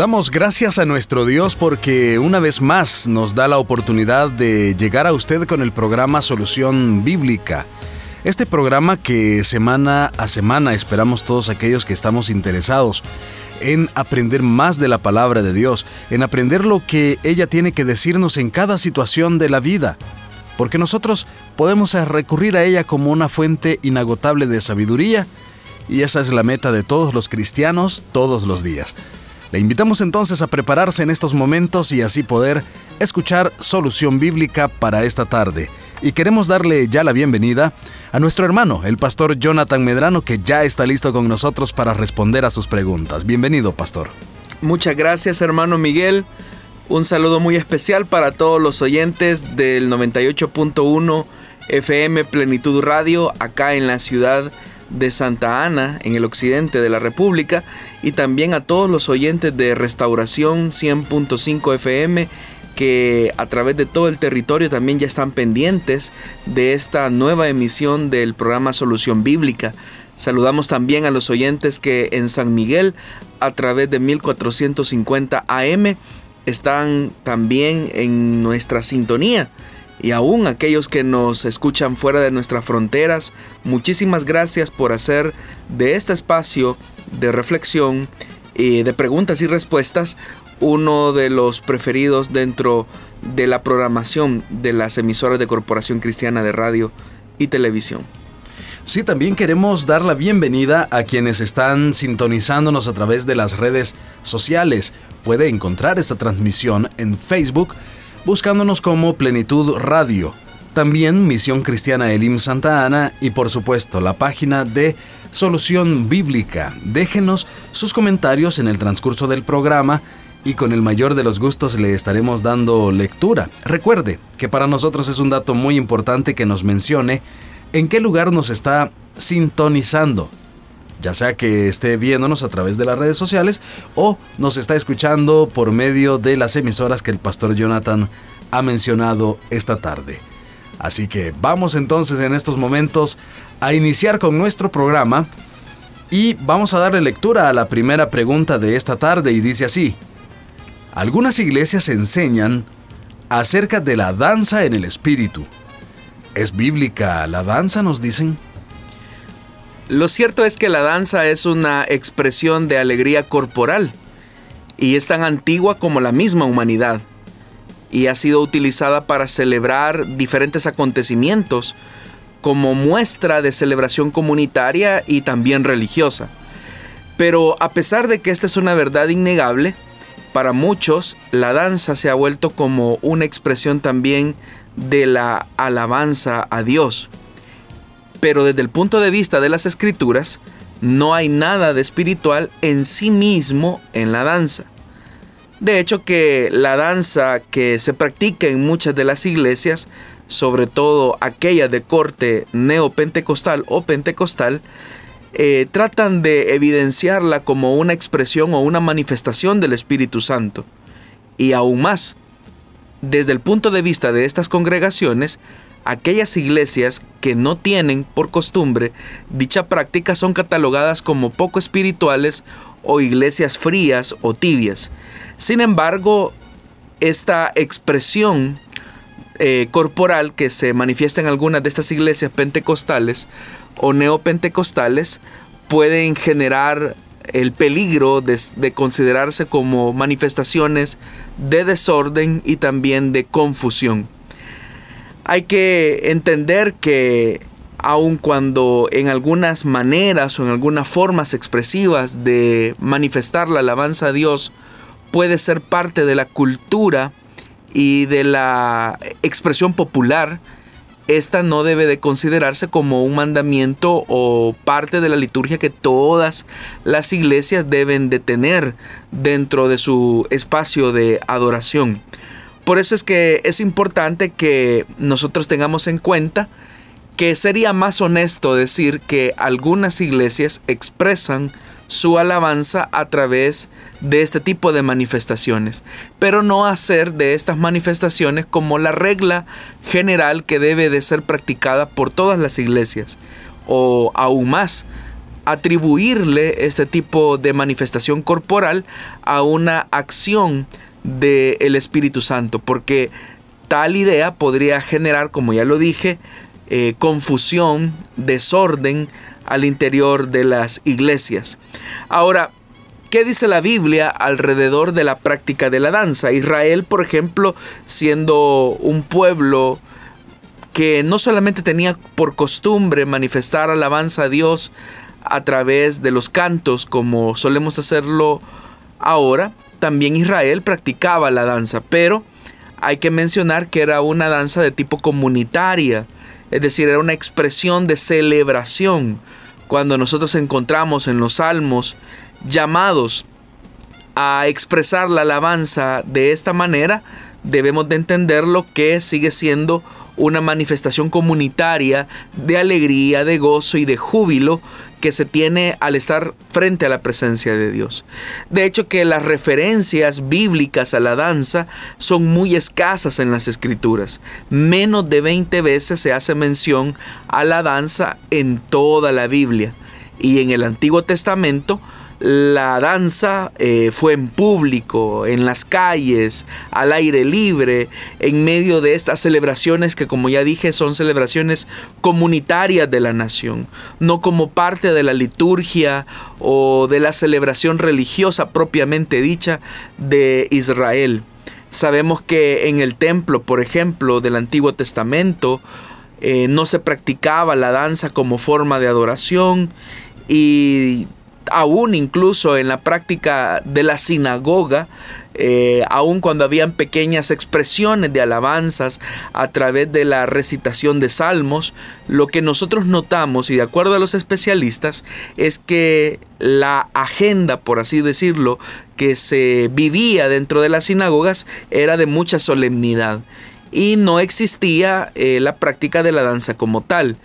Damos gracias a nuestro Dios porque una vez más nos da la oportunidad de llegar a usted con el programa Solución Bíblica. Este programa que semana a semana esperamos todos aquellos que estamos interesados en aprender más de la palabra de Dios, en aprender lo que ella tiene que decirnos en cada situación de la vida, porque nosotros podemos recurrir a ella como una fuente inagotable de sabiduría, y esa es la meta de todos los cristianos todos los días. Le invitamos entonces a prepararse en estos momentos y así poder escuchar Solución Bíblica para esta tarde. Y queremos darle ya la bienvenida a nuestro hermano, el pastor Jonathan Medrano, que ya está listo con nosotros para responder a sus preguntas. Bienvenido, pastor. Muchas gracias, hermano Miguel. Un saludo muy especial para todos los oyentes del 98.1 FM Plenitud Radio acá en la ciudad de Santa Ana, en el occidente de la República, y también a todos los oyentes de Restauración 100.5 FM que a través de todo el territorio también ya están pendientes de esta nueva emisión del programa Solución Bíblica. Saludamos también a los oyentes que en San Miguel a través de 1450 AM están también en nuestra sintonía y aún aquellos que nos escuchan fuera de nuestras fronteras, muchísimas gracias por hacer de este espacio de reflexión y de preguntas y respuestas uno de los preferidos dentro de la programación de las emisoras de Corporación Cristiana de Radio y Televisión. Sí, también queremos dar la bienvenida a quienes están sintonizándonos a través de las redes sociales. Puede encontrar esta transmisión en Facebook buscándonos como Plenitud Radio. También Misión Cristiana Elim Santa Ana y por supuesto la página de Solución Bíblica. Déjenos sus comentarios en el transcurso del programa y con el mayor de los gustos le estaremos dando lectura. Recuerde que para nosotros es un dato muy importante que nos mencione en qué lugar nos está sintonizando ya sea que esté viéndonos a través de las redes sociales o nos está escuchando por medio de las emisoras que el pastor Jonathan ha mencionado esta tarde. Así que vamos entonces en estos momentos a iniciar con nuestro programa y vamos a darle lectura a la primera pregunta de esta tarde y dice así. Algunas iglesias enseñan acerca de la danza en el espíritu. ¿Es bíblica la danza, nos dicen? Lo cierto es que la danza es una expresión de alegría corporal y es tan antigua como la misma humanidad y ha sido utilizada para celebrar diferentes acontecimientos como muestra de celebración comunitaria y también religiosa. Pero a pesar de que esta es una verdad innegable, para muchos la danza se ha vuelto como una expresión también de la alabanza a Dios. Pero desde el punto de vista de las escrituras, no hay nada de espiritual en sí mismo en la danza. De hecho que la danza que se practica en muchas de las iglesias, sobre todo aquellas de corte neopentecostal o pentecostal, eh, tratan de evidenciarla como una expresión o una manifestación del Espíritu Santo. Y aún más, desde el punto de vista de estas congregaciones, aquellas iglesias que no tienen por costumbre dicha práctica son catalogadas como poco espirituales o iglesias frías o tibias. Sin embargo, esta expresión eh, corporal que se manifiesta en algunas de estas iglesias pentecostales o neopentecostales pueden generar el peligro de considerarse como manifestaciones de desorden y también de confusión. Hay que entender que aun cuando en algunas maneras o en algunas formas expresivas de manifestar la alabanza a Dios puede ser parte de la cultura y de la expresión popular, esta no debe de considerarse como un mandamiento o parte de la liturgia que todas las iglesias deben de tener dentro de su espacio de adoración. Por eso es que es importante que nosotros tengamos en cuenta que sería más honesto decir que algunas iglesias expresan su alabanza a través de este tipo de manifestaciones, pero no hacer de estas manifestaciones como la regla general que debe de ser practicada por todas las iglesias, o aún más, atribuirle este tipo de manifestación corporal a una acción del Espíritu Santo, porque tal idea podría generar, como ya lo dije, eh, confusión, desorden al interior de las iglesias. Ahora, ¿Qué dice la Biblia alrededor de la práctica de la danza? Israel, por ejemplo, siendo un pueblo que no solamente tenía por costumbre manifestar alabanza a Dios a través de los cantos como solemos hacerlo ahora, también Israel practicaba la danza, pero hay que mencionar que era una danza de tipo comunitaria, es decir, era una expresión de celebración. Cuando nosotros encontramos en los salmos llamados a expresar la alabanza de esta manera, debemos de entenderlo que sigue siendo una manifestación comunitaria de alegría, de gozo y de júbilo que se tiene al estar frente a la presencia de Dios. De hecho que las referencias bíblicas a la danza son muy escasas en las escrituras. Menos de 20 veces se hace mención a la danza en toda la Biblia. Y en el Antiguo Testamento la danza eh, fue en público, en las calles, al aire libre, en medio de estas celebraciones que como ya dije son celebraciones comunitarias de la nación, no como parte de la liturgia o de la celebración religiosa propiamente dicha de Israel. Sabemos que en el templo, por ejemplo, del Antiguo Testamento, eh, no se practicaba la danza como forma de adoración y aún incluso en la práctica de la sinagoga, eh, aun cuando habían pequeñas expresiones de alabanzas a través de la recitación de salmos, lo que nosotros notamos, y de acuerdo a los especialistas, es que la agenda, por así decirlo, que se vivía dentro de las sinagogas era de mucha solemnidad y no existía eh, la práctica de la danza como tal.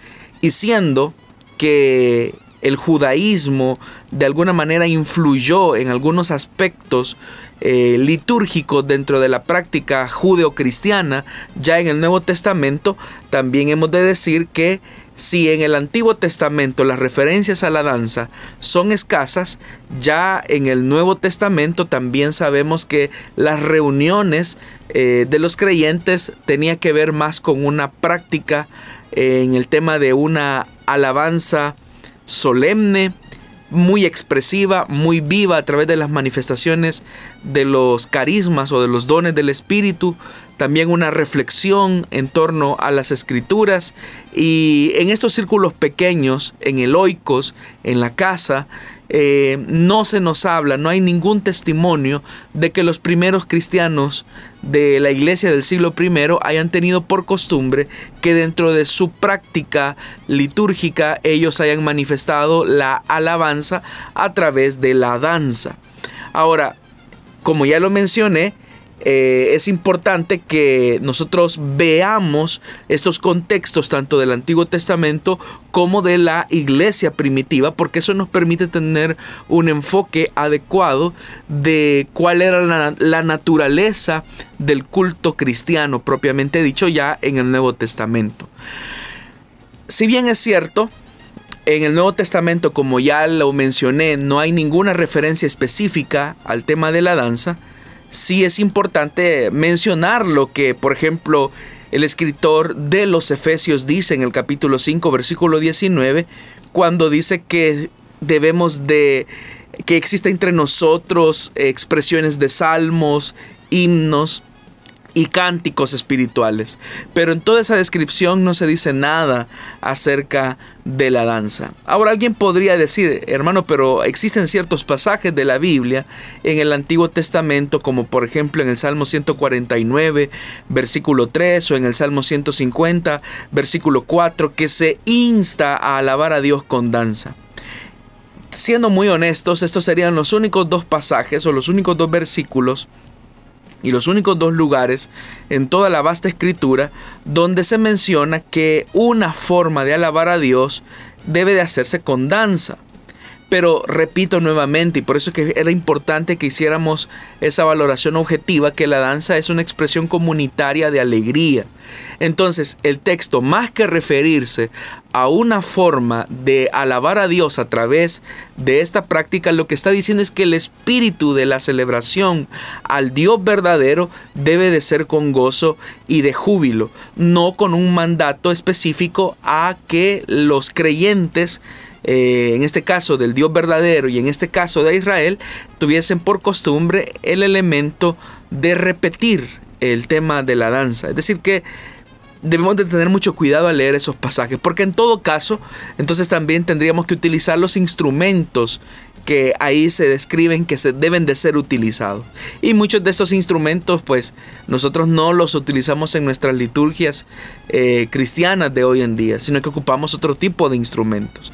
Y siendo que el judaísmo de alguna manera influyó en algunos aspectos eh, litúrgicos dentro de la práctica judeocristiana, ya en el Nuevo Testamento, también hemos de decir que si en el Antiguo Testamento las referencias a la danza son escasas, ya en el Nuevo Testamento también sabemos que las reuniones eh, de los creyentes tenía que ver más con una práctica eh, en el tema de una alabanza solemne, muy expresiva, muy viva a través de las manifestaciones de los carismas o de los dones del Espíritu, también una reflexión en torno a las escrituras y en estos círculos pequeños, en el en la casa, eh, no se nos habla, no hay ningún testimonio de que los primeros cristianos de la iglesia del siglo I hayan tenido por costumbre que dentro de su práctica litúrgica ellos hayan manifestado la alabanza a través de la danza. Ahora, como ya lo mencioné, eh, es importante que nosotros veamos estos contextos tanto del Antiguo Testamento como de la iglesia primitiva, porque eso nos permite tener un enfoque adecuado de cuál era la, la naturaleza del culto cristiano propiamente dicho ya en el Nuevo Testamento. Si bien es cierto, en el Nuevo Testamento, como ya lo mencioné, no hay ninguna referencia específica al tema de la danza, sí es importante mencionar lo que, por ejemplo, el escritor de los Efesios dice en el capítulo 5, versículo 19, cuando dice que debemos de, que exista entre nosotros expresiones de salmos, himnos, y cánticos espirituales. Pero en toda esa descripción no se dice nada acerca de la danza. Ahora alguien podría decir, hermano, pero existen ciertos pasajes de la Biblia en el Antiguo Testamento, como por ejemplo en el Salmo 149, versículo 3, o en el Salmo 150, versículo 4, que se insta a alabar a Dios con danza siendo muy honestos, estos serían los únicos dos pasajes o los únicos dos versículos y los únicos dos lugares en toda la vasta escritura donde se menciona que una forma de alabar a Dios debe de hacerse con danza. Pero repito nuevamente, y por eso es que era importante que hiciéramos esa valoración objetiva, que la danza es una expresión comunitaria de alegría. Entonces, el texto, más que referirse a una forma de alabar a Dios a través de esta práctica, lo que está diciendo es que el espíritu de la celebración al Dios verdadero debe de ser con gozo y de júbilo, no con un mandato específico a que los creyentes eh, en este caso del Dios verdadero y en este caso de Israel, tuviesen por costumbre el elemento de repetir el tema de la danza. Es decir, que debemos de tener mucho cuidado al leer esos pasajes, porque en todo caso, entonces también tendríamos que utilizar los instrumentos que ahí se describen que se deben de ser utilizados. Y muchos de estos instrumentos, pues nosotros no los utilizamos en nuestras liturgias eh, cristianas de hoy en día, sino que ocupamos otro tipo de instrumentos.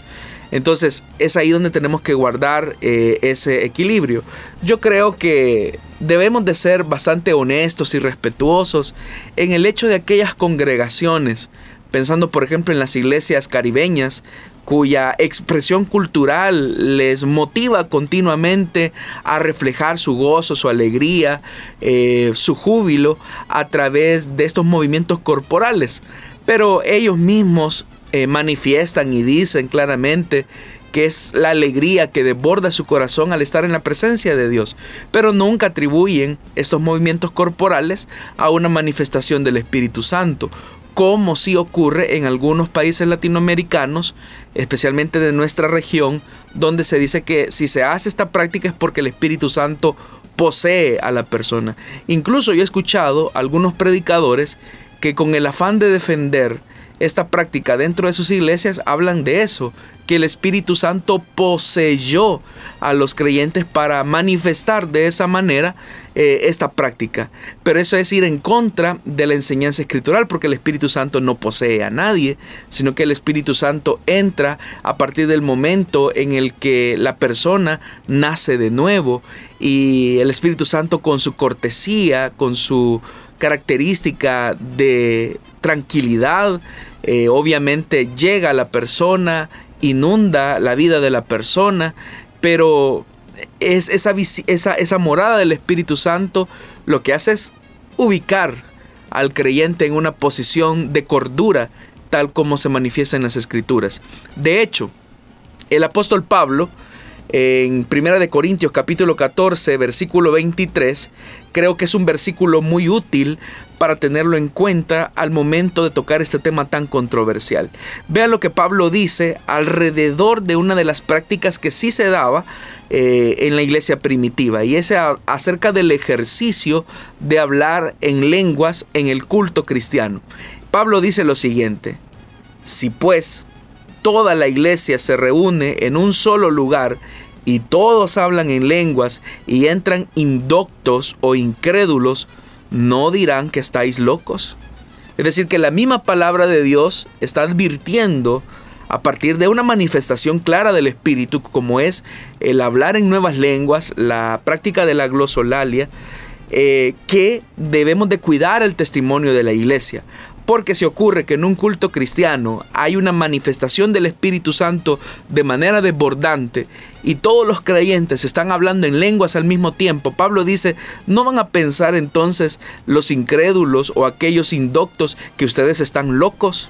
Entonces es ahí donde tenemos que guardar eh, ese equilibrio. Yo creo que debemos de ser bastante honestos y respetuosos en el hecho de aquellas congregaciones, pensando por ejemplo en las iglesias caribeñas, cuya expresión cultural les motiva continuamente a reflejar su gozo, su alegría, eh, su júbilo a través de estos movimientos corporales. Pero ellos mismos eh, manifiestan y dicen claramente que es la alegría que desborda su corazón al estar en la presencia de Dios, pero nunca atribuyen estos movimientos corporales a una manifestación del Espíritu Santo, como sí ocurre en algunos países latinoamericanos, especialmente de nuestra región, donde se dice que si se hace esta práctica es porque el Espíritu Santo posee a la persona. Incluso yo he escuchado algunos predicadores que con el afán de defender esta práctica dentro de sus iglesias hablan de eso, que el Espíritu Santo poseyó a los creyentes para manifestar de esa manera eh, esta práctica. Pero eso es ir en contra de la enseñanza escritural, porque el Espíritu Santo no posee a nadie, sino que el Espíritu Santo entra a partir del momento en el que la persona nace de nuevo y el Espíritu Santo con su cortesía, con su característica de tranquilidad, eh, obviamente llega a la persona, inunda la vida de la persona, pero es esa, esa, esa morada del Espíritu Santo lo que hace es ubicar al creyente en una posición de cordura, tal como se manifiesta en las Escrituras. De hecho, el apóstol Pablo, en 1 de Corintios capítulo 14, versículo 23, creo que es un versículo muy útil para tenerlo en cuenta al momento de tocar este tema tan controversial. Vea lo que Pablo dice alrededor de una de las prácticas que sí se daba eh, en la iglesia primitiva y es acerca del ejercicio de hablar en lenguas en el culto cristiano. Pablo dice lo siguiente, si pues toda la iglesia se reúne en un solo lugar y todos hablan en lenguas y entran indoctos o incrédulos, ¿no dirán que estáis locos? Es decir, que la misma palabra de Dios está advirtiendo a partir de una manifestación clara del Espíritu, como es el hablar en nuevas lenguas, la práctica de la glosolalia, eh, que debemos de cuidar el testimonio de la iglesia. Porque si ocurre que en un culto cristiano hay una manifestación del Espíritu Santo de manera desbordante y todos los creyentes están hablando en lenguas al mismo tiempo, Pablo dice, no van a pensar entonces los incrédulos o aquellos indoctos que ustedes están locos.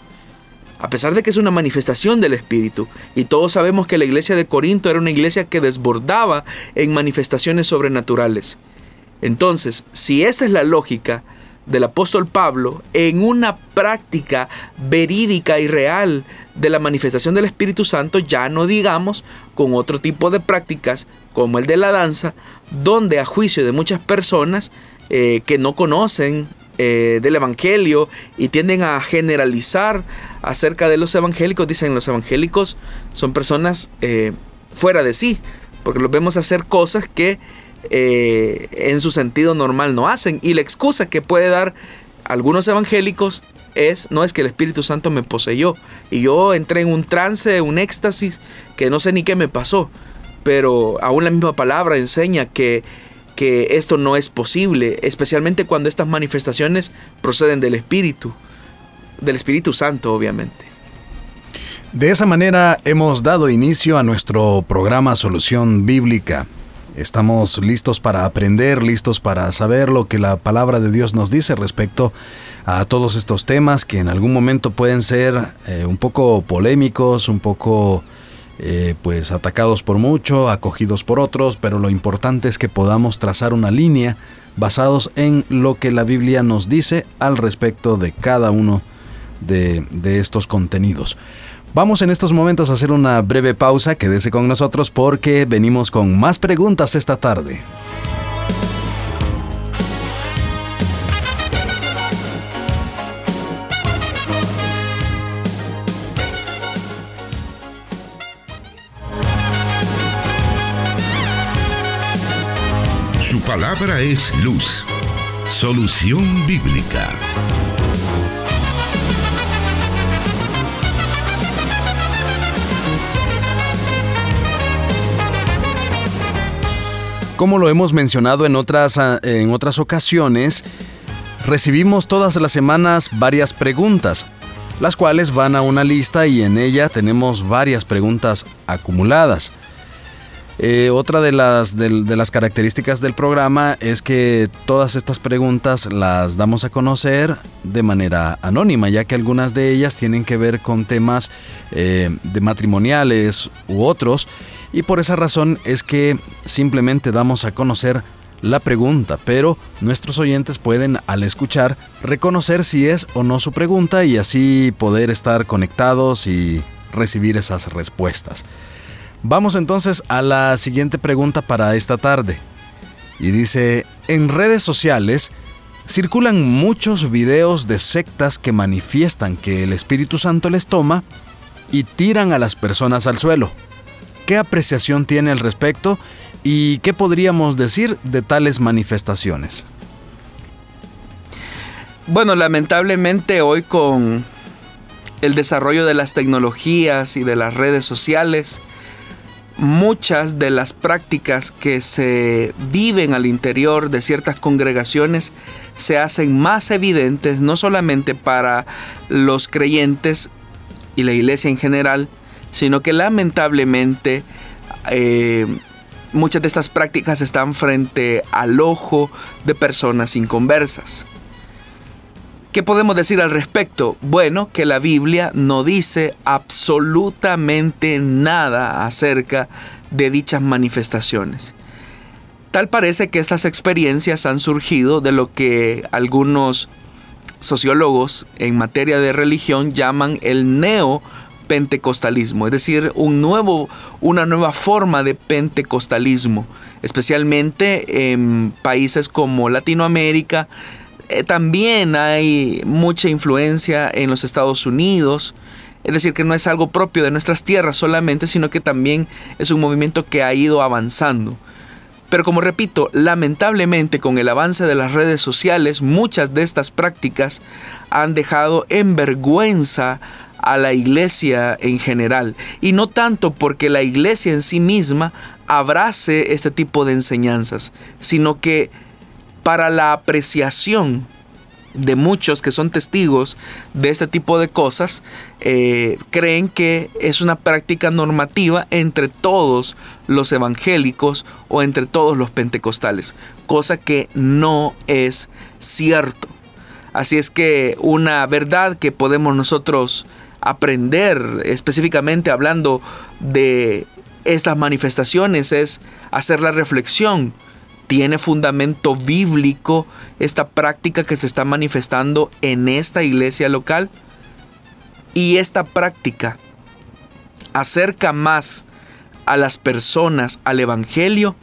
A pesar de que es una manifestación del Espíritu, y todos sabemos que la iglesia de Corinto era una iglesia que desbordaba en manifestaciones sobrenaturales. Entonces, si esa es la lógica, del apóstol Pablo en una práctica verídica y real de la manifestación del Espíritu Santo, ya no digamos con otro tipo de prácticas como el de la danza, donde a juicio de muchas personas eh, que no conocen eh, del Evangelio y tienden a generalizar acerca de los evangélicos, dicen los evangélicos son personas eh, fuera de sí, porque los vemos hacer cosas que eh, en su sentido normal no hacen. Y la excusa que puede dar algunos evangélicos es, no es que el Espíritu Santo me poseyó y yo entré en un trance, un éxtasis que no sé ni qué me pasó, pero aún la misma palabra enseña que que esto no es posible, especialmente cuando estas manifestaciones proceden del Espíritu, del Espíritu Santo, obviamente. De esa manera hemos dado inicio a nuestro programa Solución Bíblica. Estamos listos para aprender, listos para saber lo que la palabra de Dios nos dice respecto a todos estos temas que en algún momento pueden ser eh, un poco polémicos, un poco eh, pues atacados por mucho, acogidos por otros, pero lo importante es que podamos trazar una línea basados en lo que la Biblia nos dice al respecto de cada uno de, de estos contenidos. Vamos en estos momentos a hacer una breve pausa, quédese con nosotros porque venimos con más preguntas esta tarde. Su palabra es luz. Solución bíblica. Como lo hemos mencionado en otras, ah, en otras ocasiones, recibimos todas las semanas varias preguntas, las cuales van a una lista y en ella tenemos varias preguntas acumuladas. Eh, otra de las, de las características del programa es que todas estas preguntas las damos a conocer de manera anónima, ya que algunas de ellas tienen que ver con temas eh, de matrimoniales u otros, y por esa razón es que simplemente damos a conocer la pregunta, pero nuestros oyentes pueden al escuchar reconocer si es o no su pregunta y así poder estar conectados y recibir esas respuestas. Vamos entonces a la siguiente pregunta para esta tarde. Y dice, en redes sociales circulan muchos videos de sectas que manifiestan que el Espíritu Santo les toma y tiran a las personas al suelo. ¿Qué apreciación tiene al respecto y qué podríamos decir de tales manifestaciones? Bueno, lamentablemente hoy con el desarrollo de las tecnologías y de las redes sociales, muchas de las prácticas que se viven al interior de ciertas congregaciones se hacen más evidentes no solamente para los creyentes y la iglesia en general, sino que lamentablemente eh, muchas de estas prácticas están frente al ojo de personas inconversas. ¿Qué podemos decir al respecto? Bueno, que la Biblia no dice absolutamente nada acerca de dichas manifestaciones. Tal parece que estas experiencias han surgido de lo que algunos sociólogos en materia de religión llaman el neopentecostalismo, es decir, un nuevo, una nueva forma de pentecostalismo, especialmente en países como Latinoamérica, eh, también hay mucha influencia en los Estados Unidos. Es decir, que no es algo propio de nuestras tierras solamente, sino que también es un movimiento que ha ido avanzando. Pero como repito, lamentablemente con el avance de las redes sociales, muchas de estas prácticas han dejado en vergüenza a la iglesia en general. Y no tanto porque la iglesia en sí misma abrace este tipo de enseñanzas, sino que para la apreciación de muchos que son testigos de este tipo de cosas, eh, creen que es una práctica normativa entre todos los evangélicos o entre todos los pentecostales, cosa que no es cierto. Así es que una verdad que podemos nosotros aprender específicamente hablando de estas manifestaciones es hacer la reflexión tiene fundamento bíblico esta práctica que se está manifestando en esta iglesia local? Y esta práctica acerca más a las personas al Evangelio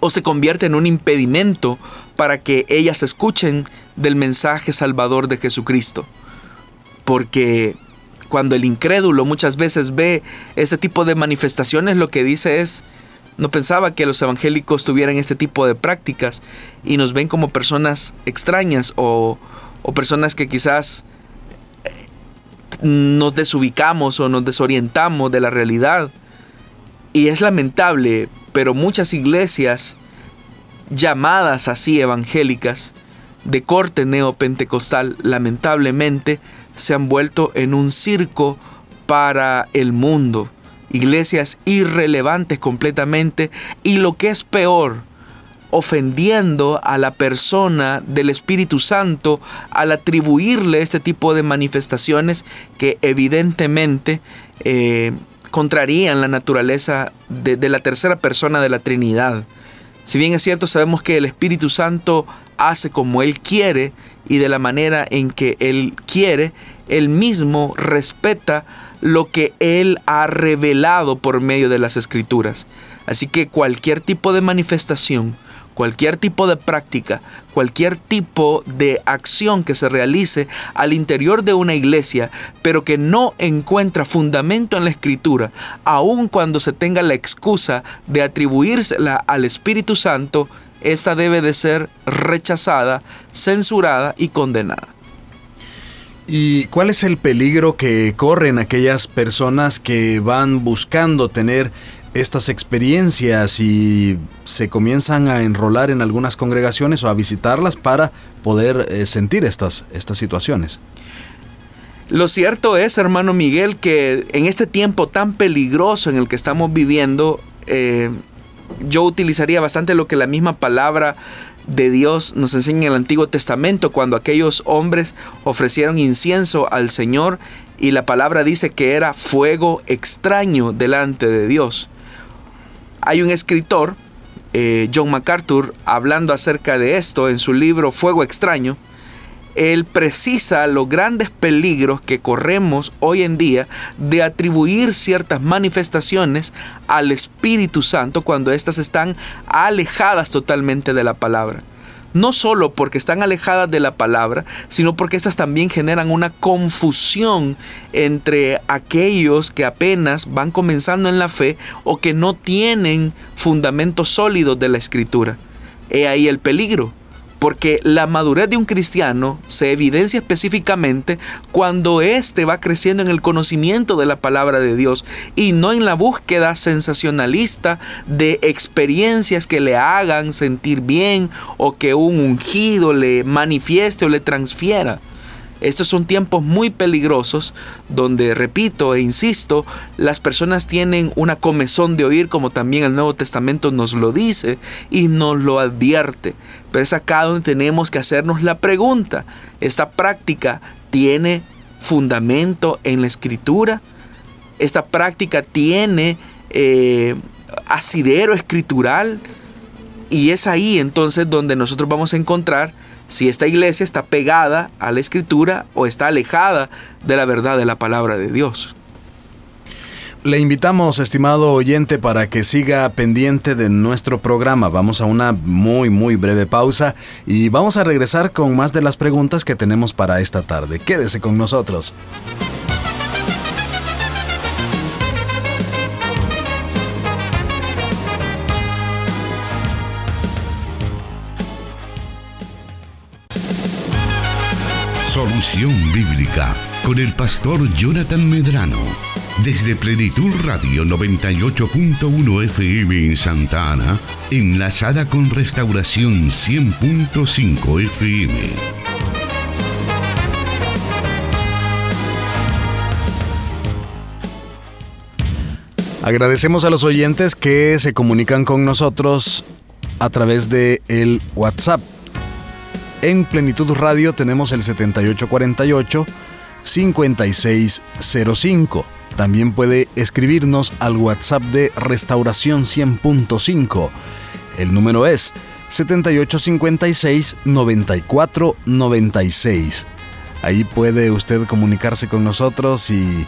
o se convierte en un impedimento para que ellas escuchen del mensaje salvador de Jesucristo. Porque cuando el incrédulo muchas veces ve este tipo de manifestaciones, lo que dice es, no pensaba que los evangélicos tuvieran este tipo de prácticas y nos ven como personas extrañas o, personas que quizás eh, nos desubicamos o nos desorientamos de la realidad. Y es lamentable, pero muchas iglesias llamadas así evangélicas de corte neopentecostal lamentablemente se han vuelto en un circo para el mundo. Iglesias irrelevantes completamente y lo que es peor, ofendiendo a la persona del Espíritu Santo al atribuirle este tipo de manifestaciones que evidentemente eh, contrarían la naturaleza de, de la tercera persona de la Trinidad. Si bien es cierto, sabemos que el Espíritu Santo hace como Él quiere y de la manera en que Él quiere, Él mismo respeta lo que Él ha revelado por medio de las Escrituras. Así que cualquier tipo de manifestación, cualquier tipo de práctica, cualquier tipo de acción que se realice al interior de una iglesia, pero que no encuentra fundamento en la escritura, aun cuando se tenga la excusa de atribuírsela al Espíritu Santo, esta debe de ser rechazada, censurada y condenada. ¿Y cuál es el peligro que corren aquellas personas que van buscando tener estas experiencias y se comienzan a enrolar en algunas congregaciones o a visitarlas para poder eh, sentir estas, estas situaciones. Lo cierto es, hermano Miguel, que en este tiempo tan peligroso en el que estamos viviendo, eh, yo utilizaría bastante lo que la misma palabra de Dios nos enseña en el Antiguo Testamento, cuando aquellos hombres ofrecieron incienso al Señor y la palabra dice que era fuego extraño delante de Dios. Hay un escritor, eh, John MacArthur, hablando acerca de esto en su libro Fuego extraño. Él precisa los grandes peligros que corremos hoy en día de atribuir ciertas manifestaciones al Espíritu Santo cuando éstas están alejadas totalmente de la palabra no solo porque están alejadas de la palabra, sino porque estas también generan una confusión entre aquellos que apenas van comenzando en la fe o que no tienen fundamentos sólidos de la escritura. He ahí el peligro porque la madurez de un cristiano se evidencia específicamente cuando éste va creciendo en el conocimiento de la palabra de Dios y no en la búsqueda sensacionalista de experiencias que le hagan sentir bien o que un ungido le manifieste o le transfiera. Estos son tiempos muy peligrosos donde, repito e insisto, las personas tienen una comezón de oír como también el Nuevo Testamento nos lo dice y nos lo advierte. Pero es acá donde tenemos que hacernos la pregunta, ¿esta práctica tiene fundamento en la escritura? ¿Esta práctica tiene eh, asidero escritural? Y es ahí entonces donde nosotros vamos a encontrar si esta iglesia está pegada a la escritura o está alejada de la verdad de la palabra de Dios. Le invitamos, estimado oyente, para que siga pendiente de nuestro programa. Vamos a una muy, muy breve pausa y vamos a regresar con más de las preguntas que tenemos para esta tarde. Quédese con nosotros. Solución Bíblica con el pastor Jonathan Medrano. Desde Plenitud Radio 98.1 FM en Santa Ana, enlazada con Restauración 100.5 FM. Agradecemos a los oyentes que se comunican con nosotros a través de el WhatsApp en Plenitud Radio tenemos el 7848-5605. También puede escribirnos al WhatsApp de Restauración 100.5. El número es 7856-9496. Ahí puede usted comunicarse con nosotros y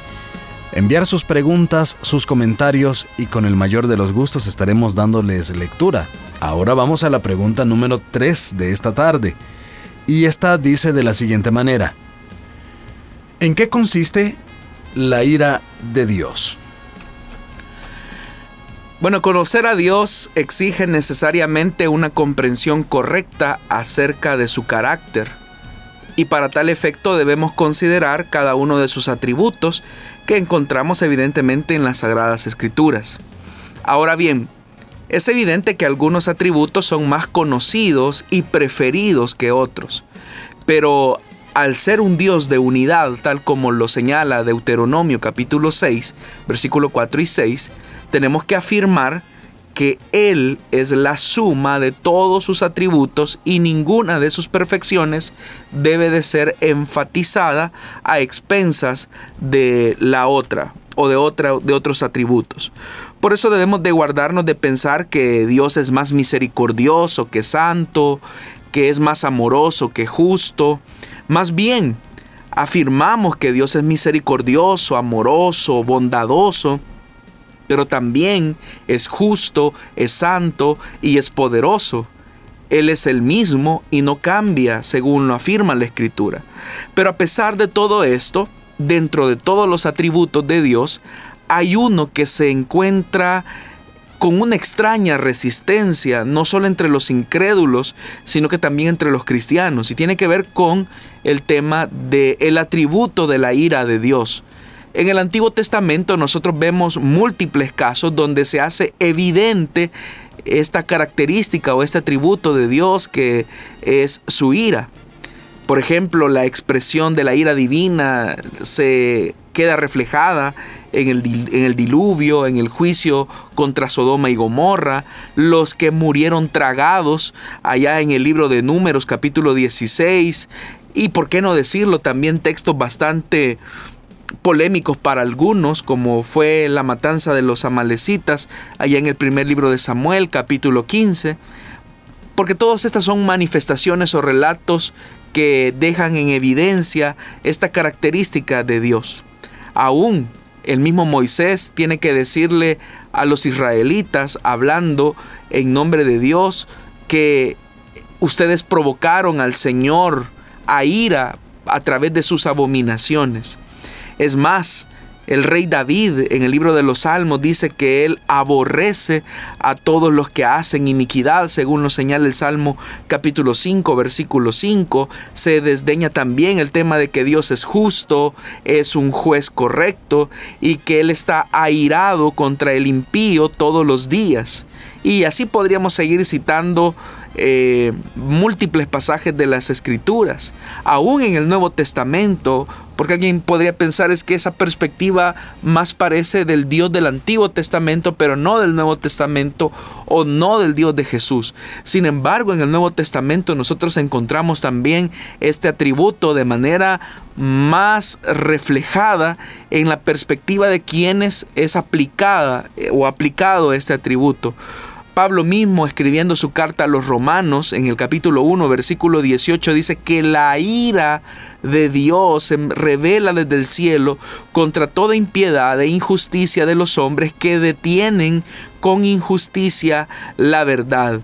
enviar sus preguntas, sus comentarios y con el mayor de los gustos estaremos dándoles lectura. Ahora vamos a la pregunta número 3 de esta tarde. Y esta dice de la siguiente manera. ¿En qué consiste la ira de Dios? Bueno, conocer a Dios exige necesariamente una comprensión correcta acerca de su carácter. Y para tal efecto debemos considerar cada uno de sus atributos que encontramos evidentemente en las Sagradas Escrituras. Ahora bien, Es evidente que algunos atributos son más conocidos y preferidos que otros, pero al ser un Dios de unidad, tal como lo señala Deuteronomio capítulo 6, versículo 4 y 6, tenemos que afirmar que Él es la suma de todos sus atributos y ninguna de sus perfecciones debe de ser enfatizada a expensas de la otra o de, otra, de otros atributos. Por eso debemos de guardarnos de pensar que Dios es más misericordioso que santo, que es más amoroso que justo. Más bien, afirmamos que Dios es misericordioso, amoroso, bondadoso, pero también es justo, es santo y es poderoso. Él es el mismo y no cambia según lo afirma la Escritura. Pero a pesar de todo esto, dentro de todos los atributos de Dios, hay uno que se encuentra con una extraña resistencia, no solo entre los incrédulos, sino que también entre los cristianos, y tiene que ver con el tema del el atributo de la ira de Dios. En el Antiguo Testamento nosotros vemos múltiples casos donde se hace evidente esta característica o este atributo de Dios que es su ira. Por ejemplo, la expresión de la ira divina se queda reflejada en el, en el, diluvio, en el juicio contra Sodoma y Gomorra, los que murieron tragados allá en el libro de Números capítulo 16, y por qué no decirlo, también textos bastante polémicos para algunos, como fue la matanza de los amalecitas allá en el primer libro de Samuel, capítulo 15, porque todas estas son manifestaciones o relatos que dejan en evidencia esta característica de Dios. Aún el mismo Moisés tiene que decirle a los israelitas, hablando en nombre de Dios, que ustedes provocaron al Señor a ira a través de sus abominaciones. Es más, el rey David en el libro de los Salmos dice que él aborrece a todos los que hacen iniquidad, según lo señala el Salmo capítulo 5, versículo 5. Se desdeña también el tema de que Dios es justo, es un juez correcto y que él está airado contra el impío todos los días. Y así podríamos seguir citando eh, múltiples pasajes de las escrituras, aún en el Nuevo Testamento, porque alguien podría pensar es que esa perspectiva más parece del Dios del Antiguo Testamento, pero no del Nuevo Testamento o no del Dios de Jesús. Sin embargo, en el Nuevo Testamento nosotros encontramos también este atributo de manera más reflejada en la perspectiva de quienes es aplicada eh, o aplicado este atributo. Pablo mismo escribiendo su carta a los romanos en el capítulo 1 versículo 18 dice que la ira de Dios se revela desde el cielo contra toda impiedad e injusticia de los hombres que detienen con injusticia la verdad.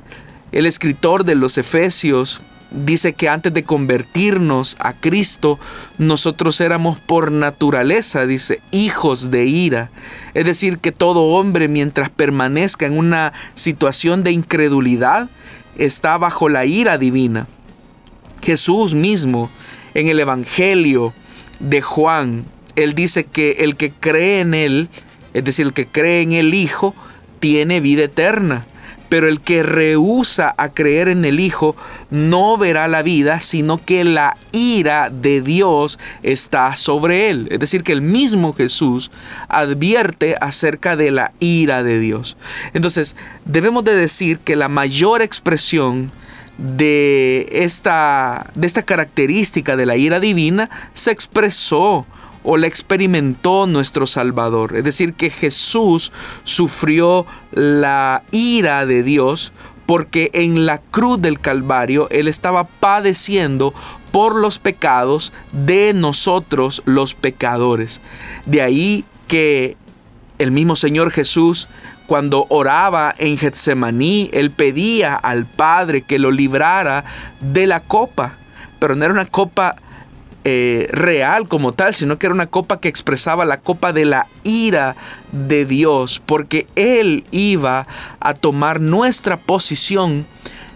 El escritor de los Efesios dice que antes de convertirnos a Cristo, nosotros éramos por naturaleza, dice, hijos de ira. Es decir, que todo hombre mientras permanezca en una situación de incredulidad, está bajo la ira divina. Jesús mismo, en el Evangelio de Juan, él dice que el que cree en él, es decir, el que cree en el Hijo, tiene vida eterna. Pero el que rehúsa a creer en el Hijo no verá la vida, sino que la ira de Dios está sobre él. Es decir, que el mismo Jesús advierte acerca de la ira de Dios. Entonces, debemos de decir que la mayor expresión de esta, de esta característica de la ira divina se expresó o la experimentó nuestro Salvador. Es decir, que Jesús sufrió la ira de Dios porque en la cruz del Calvario Él estaba padeciendo por los pecados de nosotros los pecadores. De ahí que el mismo Señor Jesús cuando oraba en Getsemaní, él pedía al Padre que lo librara de la copa, pero no era una copa eh, real como tal, sino que era una copa que expresaba la copa de la ira de Dios, porque Él iba a tomar nuestra posición,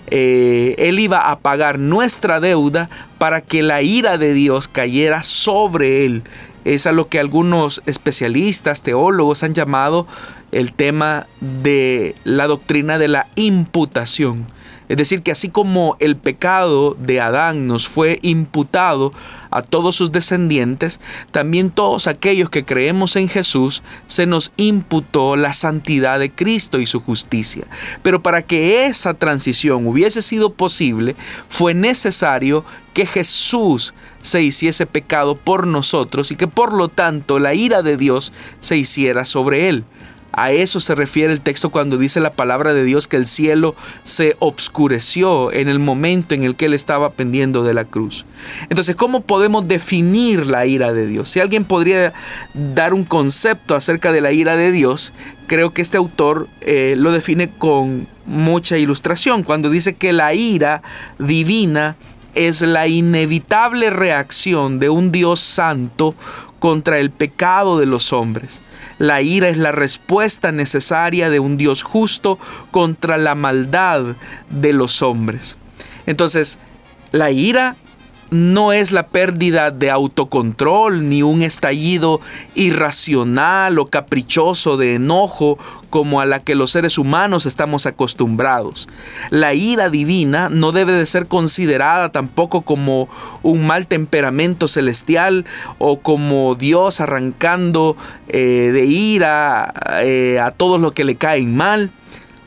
eh, Él iba a pagar nuestra deuda para que la ira de Dios cayera sobre Él. Es a lo que algunos especialistas, teólogos han llamado el tema de la doctrina de la imputación. Es decir, que así como el pecado de Adán nos fue imputado a todos sus descendientes, también todos aquellos que creemos en Jesús se nos imputó la santidad de Cristo y su justicia. Pero para que esa transición hubiese sido posible, fue necesario que Jesús se hiciese pecado por nosotros y que por lo tanto la ira de Dios se hiciera sobre él. A eso se refiere el texto cuando dice la palabra de Dios que el cielo se obscureció en el momento en el que él estaba pendiendo de la cruz. Entonces, ¿cómo podemos definir la ira de Dios? Si alguien podría dar un concepto acerca de la ira de Dios, creo que este autor eh, lo define con mucha ilustración cuando dice que la ira divina es la inevitable reacción de un Dios santo contra el pecado de los hombres. La ira es la respuesta necesaria de un Dios justo contra la maldad de los hombres. Entonces, la ira no es la pérdida de autocontrol ni un estallido irracional o caprichoso de enojo como a la que los seres humanos estamos acostumbrados. La ira divina no debe de ser considerada tampoco como un mal temperamento celestial o como Dios arrancando eh, de ira eh, a todos los que le caen mal.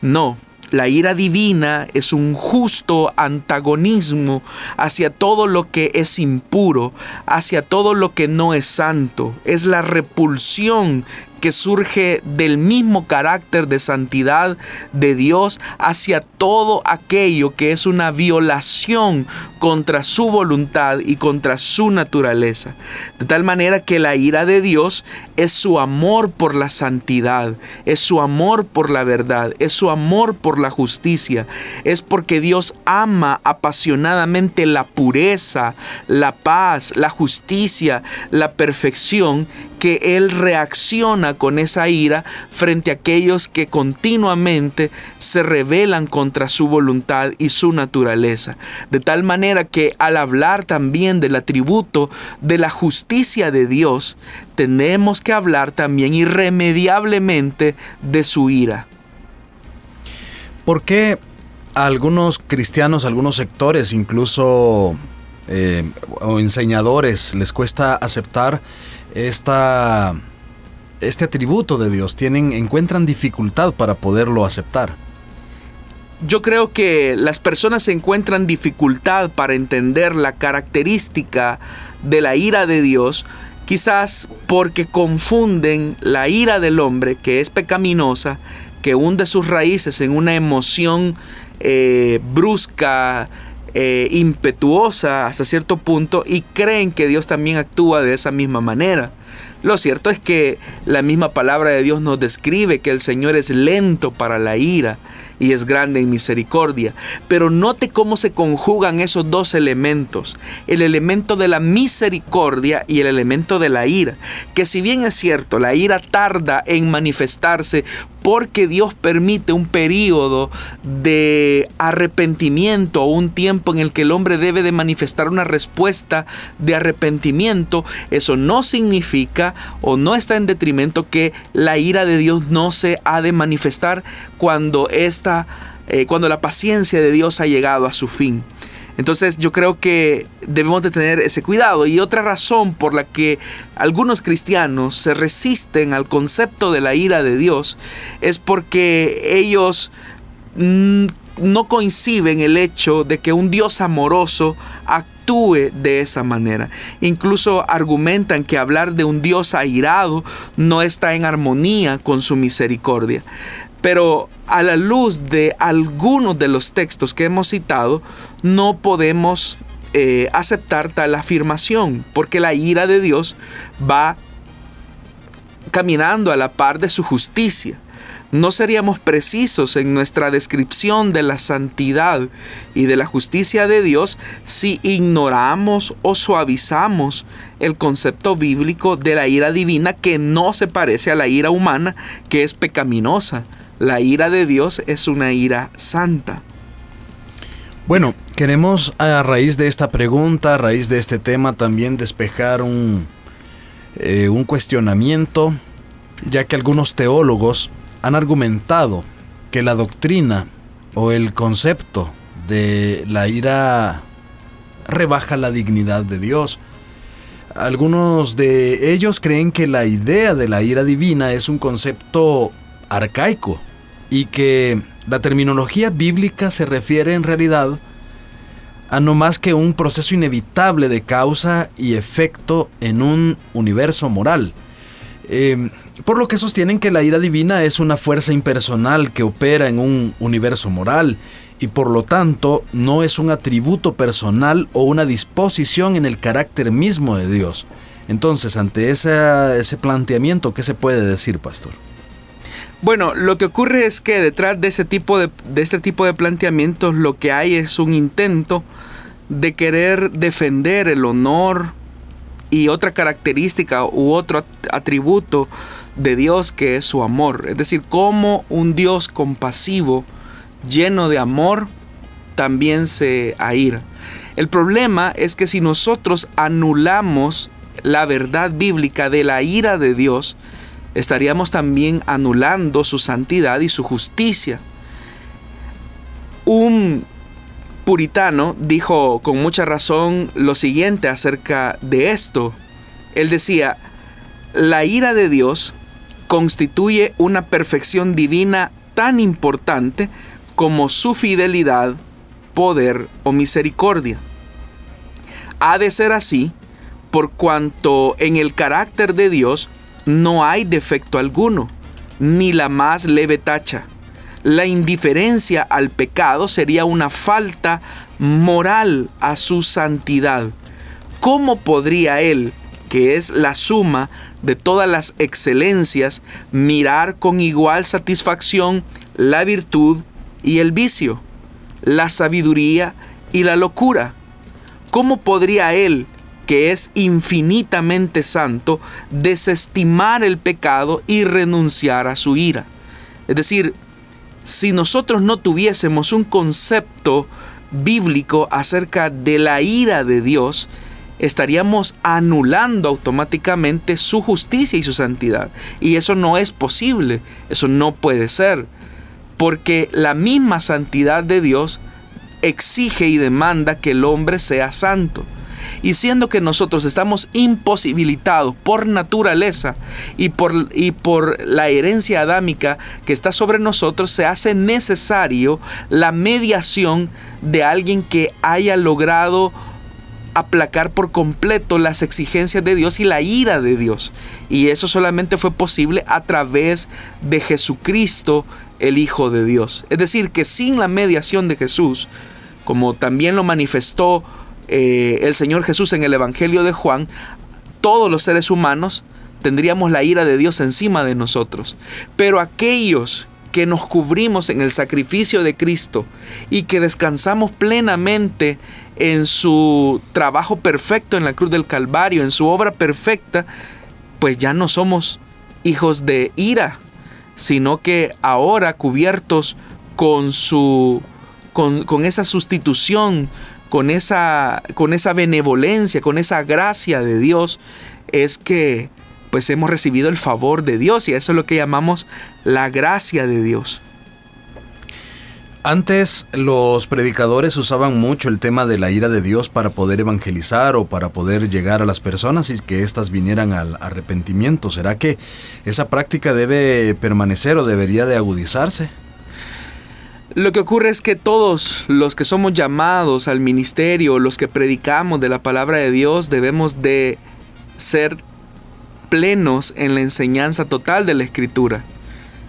No, la ira divina es un justo antagonismo hacia todo lo que es impuro, hacia todo lo que no es santo. Es la repulsión que surge del mismo carácter de santidad de Dios hacia todo aquello que es una violación contra su voluntad y contra su naturaleza. De tal manera que la ira de Dios es su amor por la santidad, es su amor por la verdad, es su amor por la justicia, es porque Dios ama apasionadamente la pureza, la paz, la justicia, la perfección que Él reacciona con esa ira frente a aquellos que continuamente se rebelan contra su voluntad y su naturaleza. De tal manera que al hablar también del atributo de la justicia de Dios, tenemos que hablar también irremediablemente de su ira. ¿Por qué algunos cristianos, algunos sectores, incluso eh, o enseñadores, les cuesta aceptar esta, este atributo de Dios? Tienen, encuentran dificultad para poderlo aceptar. Yo creo que las personas encuentran dificultad para entender la característica de la ira de Dios, quizás porque confunden la ira del hombre, que es pecaminosa, que hunde sus raíces en una emoción eh, brusca, eh, impetuosa hasta cierto punto y creen que Dios también actúa de esa misma manera. Lo cierto es que la misma palabra de Dios nos describe que el Señor es lento para la ira y es grande en misericordia. Pero note cómo se conjugan esos dos elementos, el elemento de la misericordia y el elemento de la ira, que si bien es cierto, la ira tarda en manifestarse porque Dios permite un periodo de arrepentimiento o un tiempo en el que el hombre debe de manifestar una respuesta de arrepentimiento, eso no significa o no está en detrimento que la ira de Dios no se ha de manifestar cuando esta, eh, cuando la paciencia de Dios ha llegado a su fin. Entonces yo creo que debemos de tener ese cuidado. Y otra razón por la que algunos cristianos se resisten al concepto de la ira de Dios es porque ellos mm, no coinciden el hecho de que un Dios amoroso actúe de esa manera. Incluso argumentan que hablar de un Dios airado no está en armonía con su misericordia. Pero a la luz de algunos de los textos que hemos citado, no podemos eh, aceptar tal afirmación, porque la ira de Dios va caminando a la par de su justicia. No seríamos precisos en nuestra descripción de la santidad y de la justicia de Dios si ignoramos o suavizamos el concepto bíblico de la ira divina que no se parece a la ira humana que es pecaminosa. La ira de Dios es una ira santa. Bueno, queremos a raíz de esta pregunta, a raíz de este tema, también despejar un, eh, un cuestionamiento, ya que algunos teólogos han argumentado que la doctrina o el concepto de la ira rebaja la dignidad de Dios. Algunos de ellos creen que la idea de la ira divina es un concepto arcaico y que la terminología bíblica se refiere en realidad a no más que un proceso inevitable de causa y efecto en un universo moral. Em, por lo que sostienen que la ira divina es una fuerza impersonal que opera en un universo moral y por lo tanto no es un atributo personal o una disposición en el carácter mismo de Dios. Entonces, ante ese planteamiento, ¿qué se puede decir, pastor? Bueno, lo que ocurre es que detrás de ese tipo de, de este tipo de planteamientos lo que hay es un intento de querer defender el honor y otra característica u otro atributo de Dios que es su amor. Es decir, como un Dios compasivo, lleno de amor, también se aira. El problema es que si nosotros anulamos la verdad bíblica de la ira de Dios, estaríamos también anulando su santidad y su justicia. Un puritano dijo con mucha razón lo siguiente acerca de esto. Él decía, la ira de Dios constituye una perfección divina tan importante como su fidelidad, poder o misericordia. Ha de ser así por cuanto en el carácter de Dios no hay defecto alguno, ni la más leve tacha. La indiferencia al pecado sería una falta moral a su santidad. ¿Cómo podría Él, que es la suma de todas las excelencias, mirar con igual satisfacción la virtud y el vicio, la sabiduría y la locura? ¿Cómo podría Él, que es infinitamente santo, desestimar el pecado y renunciar a su ira. Es decir, si nosotros no tuviésemos un concepto bíblico acerca de la ira de Dios, estaríamos anulando automáticamente su justicia y su santidad. Y eso no es posible, eso no puede ser, porque la misma santidad de Dios exige y demanda que el hombre sea santo. Y siendo que nosotros estamos imposibilitados por naturaleza y por, y por la herencia adámica que está sobre nosotros, se hace necesario la mediación de alguien que haya logrado aplacar por completo las exigencias de Dios y la ira de Dios. Y eso solamente fue posible a través de Jesucristo, el Hijo de Dios. Es decir, que sin la mediación de Jesús, como también lo manifestó eh, el Señor Jesús en el Evangelio de Juan, todos los seres humanos tendríamos la ira de Dios encima de nosotros. Pero aquellos que nos cubrimos en el sacrificio de Cristo y que descansamos plenamente en su trabajo perfecto en la cruz del Calvario, en su obra perfecta, pues ya no somos hijos de ira, sino que ahora cubiertos con su con, con esa sustitución, con esa, con esa benevolencia, con esa gracia de Dios, es que pues hemos recibido el favor de Dios y eso es lo que llamamos la gracia de Dios. Antes los predicadores usaban mucho el tema de la ira de Dios para poder evangelizar o para poder llegar a las personas y que éstas vinieran al arrepentimiento. ¿Será que esa práctica debe permanecer o debería de agudizarse? Lo que ocurre es que todos los que somos llamados al ministerio, los que predicamos de la palabra de Dios, debemos de ser plenos en la enseñanza total de la escritura.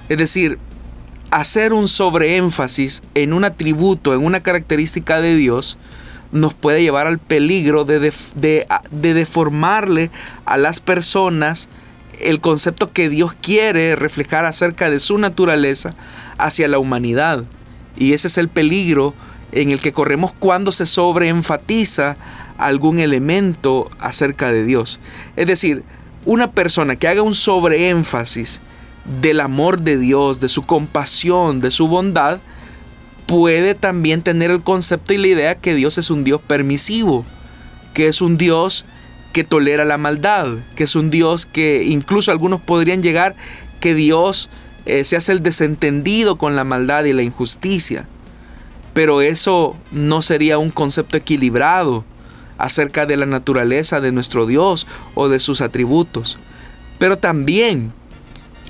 Es decir, hacer un sobreénfasis en un atributo, en una característica de Dios, nos puede llevar al peligro de, de, deformarle a las personas el concepto que Dios quiere reflejar acerca de su naturaleza hacia la humanidad. Y ese es el peligro en el que corremos cuando se sobreenfatiza algún elemento acerca de Dios. Es decir, una persona que haga un sobreénfasis del amor de Dios, de su compasión, de su bondad, puede también tener el concepto y la idea que Dios es un Dios permisivo, que es un Dios que tolera la maldad, que es un Dios que incluso algunos podrían llegar que Dios eh, se hace el desentendido con la maldad y la injusticia. Pero eso no sería un concepto equilibrado acerca de la naturaleza de nuestro Dios o de sus atributos. Pero también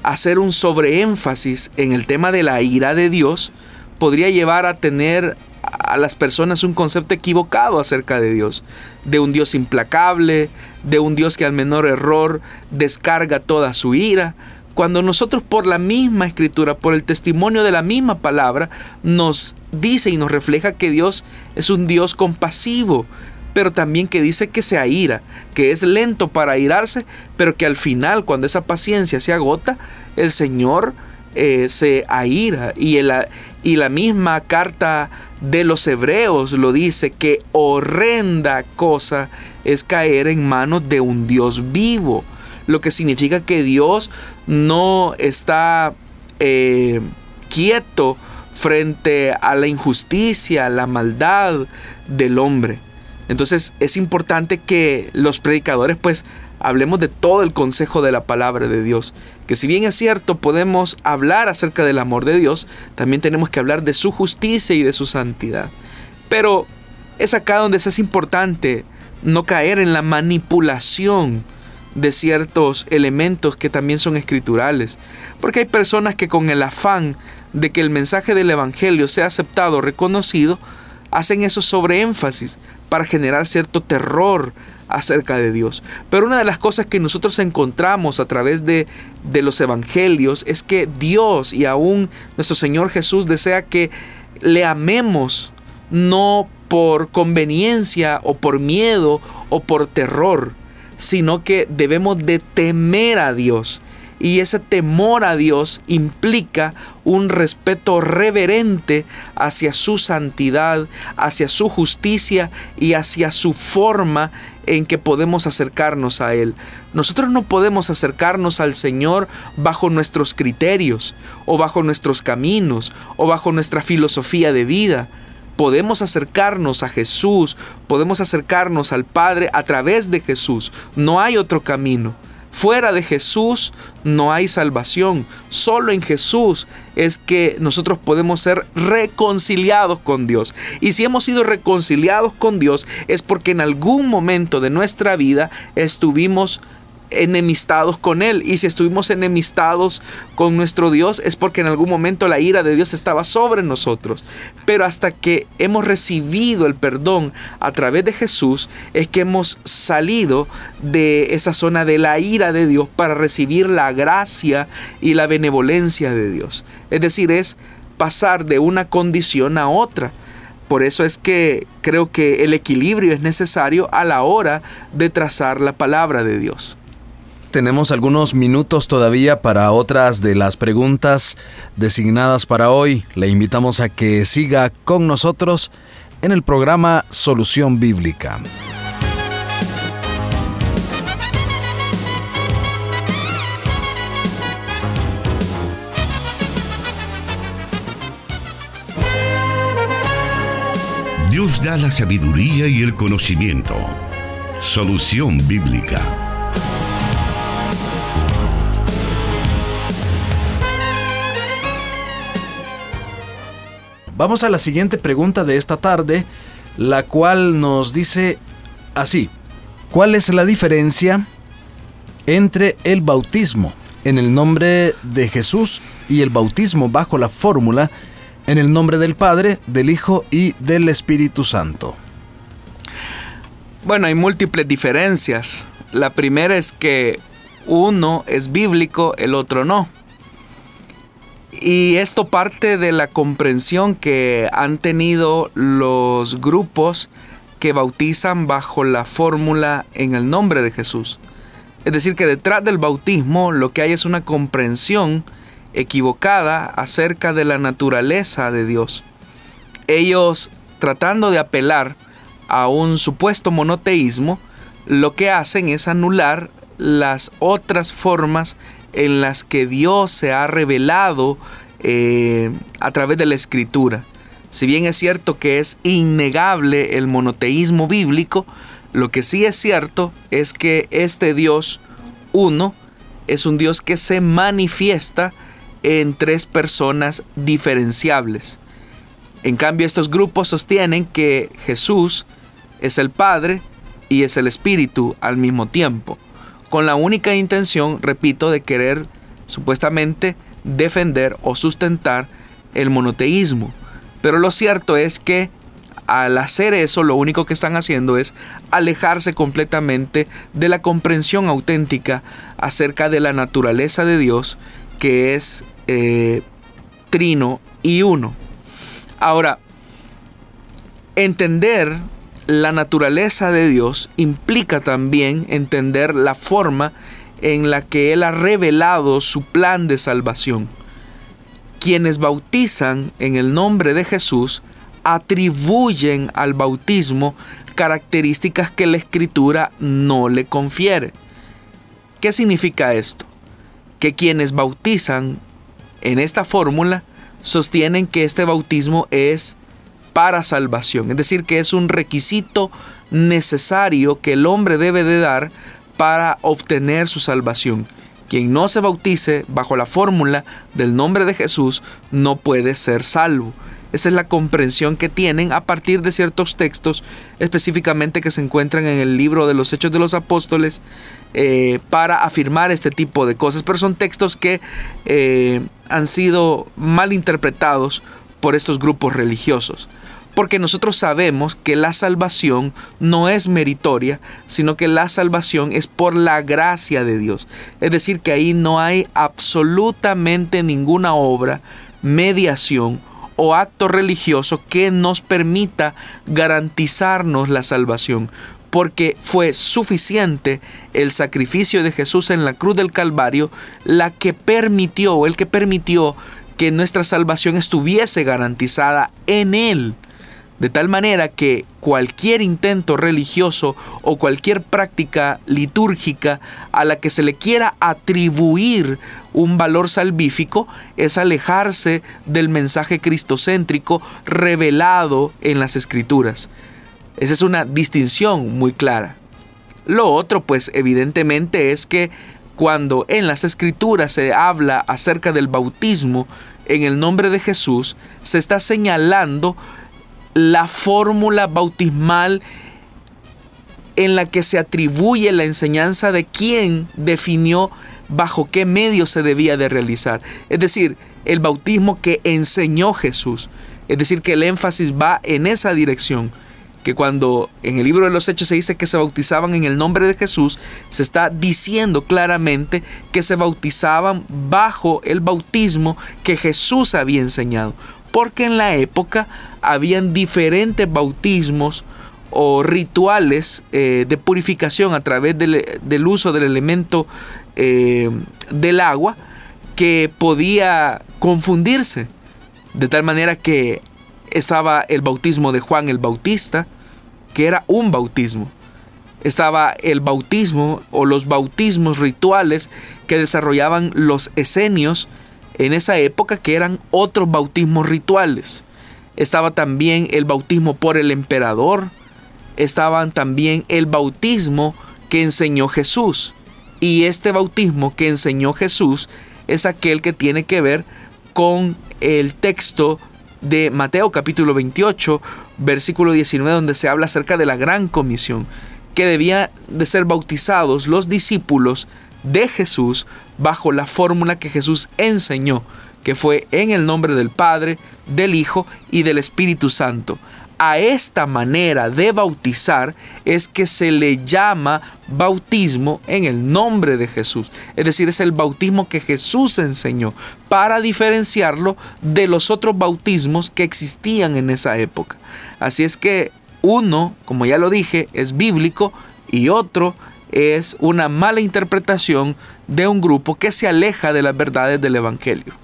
hacer un sobreénfasis en el tema de la ira de Dios podría llevar a tener a las personas un concepto equivocado acerca de Dios, de un Dios implacable, de un Dios que al menor error descarga toda su ira, cuando nosotros por la misma escritura, por el testimonio de la misma palabra, nos dice y nos refleja que Dios es un Dios compasivo, pero también que dice que se aira, que es lento para airarse, pero que al final, cuando esa paciencia se agota, el Señor eh, se aira. Y, y la misma carta de los hebreos lo dice, que horrenda cosa es caer en manos de un Dios vivo. Lo que significa que Dios no está eh, quieto frente a la injusticia, la maldad del hombre. Entonces es importante que los predicadores pues hablemos de todo el consejo de la palabra de Dios. Que si bien es cierto podemos hablar acerca del amor de Dios, también tenemos que hablar de su justicia y de su santidad. Pero es acá donde es importante no caer en la manipulación de ciertos elementos que también son escriturales. Porque hay personas que con el afán de que el mensaje del Evangelio sea aceptado, reconocido, hacen eso sobre énfasis para generar cierto terror acerca de Dios. Pero una de las cosas que nosotros encontramos a través de, de los evangelios es que Dios y aún nuestro Señor Jesús desea que le amemos no por conveniencia o por miedo o por terror, sino que debemos de temer a Dios y ese temor a Dios implica un respeto reverente hacia su santidad, hacia su justicia y hacia su forma en que podemos acercarnos a Él. Nosotros no podemos acercarnos al Señor bajo nuestros criterios o bajo nuestros caminos o bajo nuestra filosofía de vida podemos acercarnos a Jesús, podemos acercarnos al Padre a través de Jesús. No hay otro camino. Fuera de Jesús no hay salvación. Solo en Jesús es que nosotros podemos ser reconciliados con Dios. Y si hemos sido reconciliados con Dios es porque en algún momento de nuestra vida estuvimos enemistados con Él. Y si estuvimos enemistados con nuestro Dios es porque en algún momento la ira de Dios estaba sobre nosotros. Pero hasta que hemos recibido el perdón a través de Jesús es que hemos salido de esa zona de la ira de Dios para recibir la gracia y la benevolencia de Dios. Es decir, es pasar de una condición a otra. Por eso es que creo que el equilibrio es necesario a la hora de trazar la palabra de Dios. Tenemos algunos minutos todavía para otras de las preguntas designadas para hoy. Le invitamos a que siga con nosotros en el programa Solución Bíblica. Dios da la sabiduría y el conocimiento. Solución Bíblica. Vamos a la siguiente pregunta de esta tarde, la cual nos dice así, ¿cuál es la diferencia entre el bautismo en el nombre de Jesús y el bautismo bajo la fórmula en el nombre del Padre, del Hijo y del Espíritu Santo? Bueno, hay múltiples diferencias. La primera es que uno es bíblico, el otro no. Y esto parte de la comprensión que han tenido los grupos que bautizan bajo la fórmula en el nombre de Jesús. Es decir, que detrás del bautismo lo que hay es una comprensión equivocada acerca de la naturaleza de Dios. Ellos, tratando de apelar a un supuesto monoteísmo, lo que hacen es anular las otras formas en las que Dios se ha revelado eh, a través de la escritura. Si bien es cierto que es innegable el monoteísmo bíblico, Lo que sí es cierto es que este Dios uno es un Dios que se manifiesta en tres personas diferenciables. En cambio, estos grupos sostienen que Jesús es el Padre y es el Espíritu al mismo tiempo, con la única intención, repito, de querer supuestamente defender o sustentar el monoteísmo. Pero lo cierto es que al hacer eso lo único que están haciendo es alejarse completamente de la comprensión auténtica acerca de la naturaleza de Dios que es eh, trino y uno. Ahora, entender la naturaleza de Dios implica también entender la forma en la que Él ha revelado su plan de salvación. Quienes bautizan en el nombre de Jesús atribuyen al bautismo características que la escritura no le confiere. ¿Qué significa esto? Que quienes bautizan en esta fórmula sostienen que este bautismo es para salvación, es decir, que es un requisito necesario que el hombre debe de dar para obtener su salvación. Quien no se bautice bajo la fórmula del nombre de Jesús no puede ser salvo. Esa es la comprensión que tienen a partir de ciertos textos específicamente que se encuentran en el libro de los Hechos de los Apóstoles eh, para afirmar este tipo de cosas. Pero son textos que eh, han sido mal interpretados por estos grupos religiosos. Porque nosotros sabemos que la salvación no es meritoria, sino que la salvación es por la gracia de Dios. Es decir, que ahí no hay absolutamente ninguna obra, mediación o acto religioso que nos permita garantizarnos la salvación, porque fue suficiente el sacrificio de Jesús en la cruz del Calvario la que permitió, el que permitió que nuestra salvación estuviese garantizada en Él. De tal manera que cualquier intento religioso o cualquier práctica litúrgica a la que se le quiera atribuir un valor salvífico es alejarse del mensaje cristocéntrico revelado en las escrituras. Esa es una distinción muy clara. Lo otro, pues evidentemente es que cuando en las escrituras se habla acerca del bautismo en el nombre de Jesús, se está señalando la fórmula bautismal en la que se atribuye la enseñanza de quién definió bajo qué medio se debía de realizar. Es decir, el bautismo que enseñó Jesús. Es decir, que el énfasis va en esa dirección. Que cuando en el libro de los Hechos se dice que se bautizaban en el nombre de Jesús, se está diciendo claramente que se bautizaban bajo el bautismo que Jesús había enseñado porque en la época habían diferentes bautismos o rituales eh, de purificación a través del, uso del elemento eh, del agua que podía confundirse. De tal manera que estaba el bautismo de Juan el Bautista, que era un bautismo. Estaba el bautismo o los bautismos rituales que desarrollaban los esenios, en esa época que eran otros bautismos rituales. Estaba también el bautismo por el emperador, estaban también el bautismo que enseñó Jesús. Y este bautismo que enseñó Jesús es aquel que tiene que ver con el texto de Mateo capítulo 28, versículo 19, donde se habla acerca de la gran comisión, que debía de ser bautizados los discípulos de Jesús bajo la fórmula que Jesús enseñó, que fue en el nombre del Padre, del Hijo y del Espíritu Santo. A esta manera de bautizar es que se le llama bautismo en el nombre de Jesús. Es decir, es el bautismo que Jesús enseñó para diferenciarlo de los otros bautismos que existían en esa época. Así es que uno, como ya lo dije, es bíblico y otro es una mala interpretación de un grupo que se aleja de las verdades del Evangelio.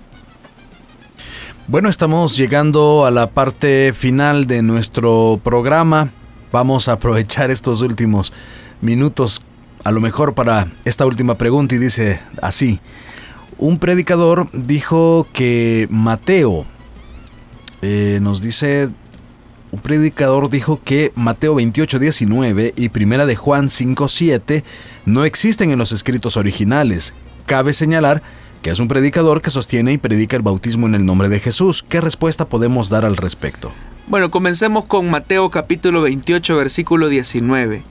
Bueno, estamos llegando a la parte final de nuestro programa. Vamos a aprovechar estos últimos minutos a lo mejor para esta última pregunta y dice así. Un predicador dijo que Mateo, eh, nos dice un predicador dijo que Mateo 28, 19 y Primera de Juan 5, 7 no existen en los escritos originales. Cabe señalar que es un predicador que sostiene y predica el bautismo en el nombre de Jesús. ¿Qué respuesta podemos dar al respecto? Bueno, comencemos con Mateo capítulo 28, versículo 19.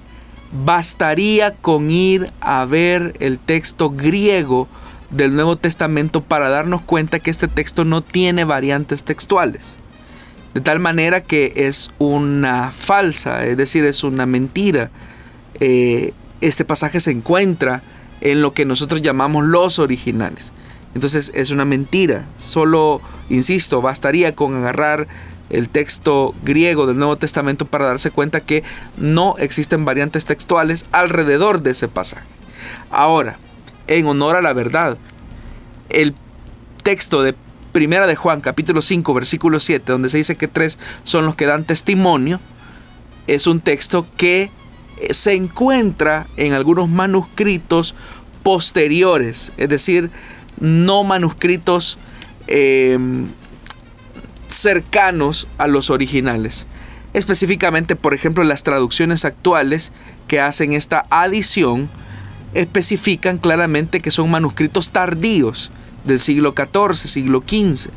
Bastaría con ir a ver el texto griego del Nuevo Testamento para darnos cuenta que este texto no tiene variantes textuales. De tal manera que es una falsa, es decir, es una mentira. Eh, este pasaje se encuentra en lo que nosotros llamamos los originales. Entonces es una mentira. Solo, insisto, bastaría con agarrar el texto griego del Nuevo Testamento para darse cuenta que no existen variantes textuales alrededor de ese pasaje. Ahora, en honor a la verdad, el texto de Primera de Juan, capítulo 5, versículo 7, donde se dice que tres son los que dan testimonio, es un texto que eh, se encuentra en algunos manuscritos posteriores, es decir, no manuscritos em, cercanos a los originales. Específicamente, por ejemplo, las traducciones actuales que hacen esta adición especifican claramente que son manuscritos tardíos del siglo XIV, siglo XV,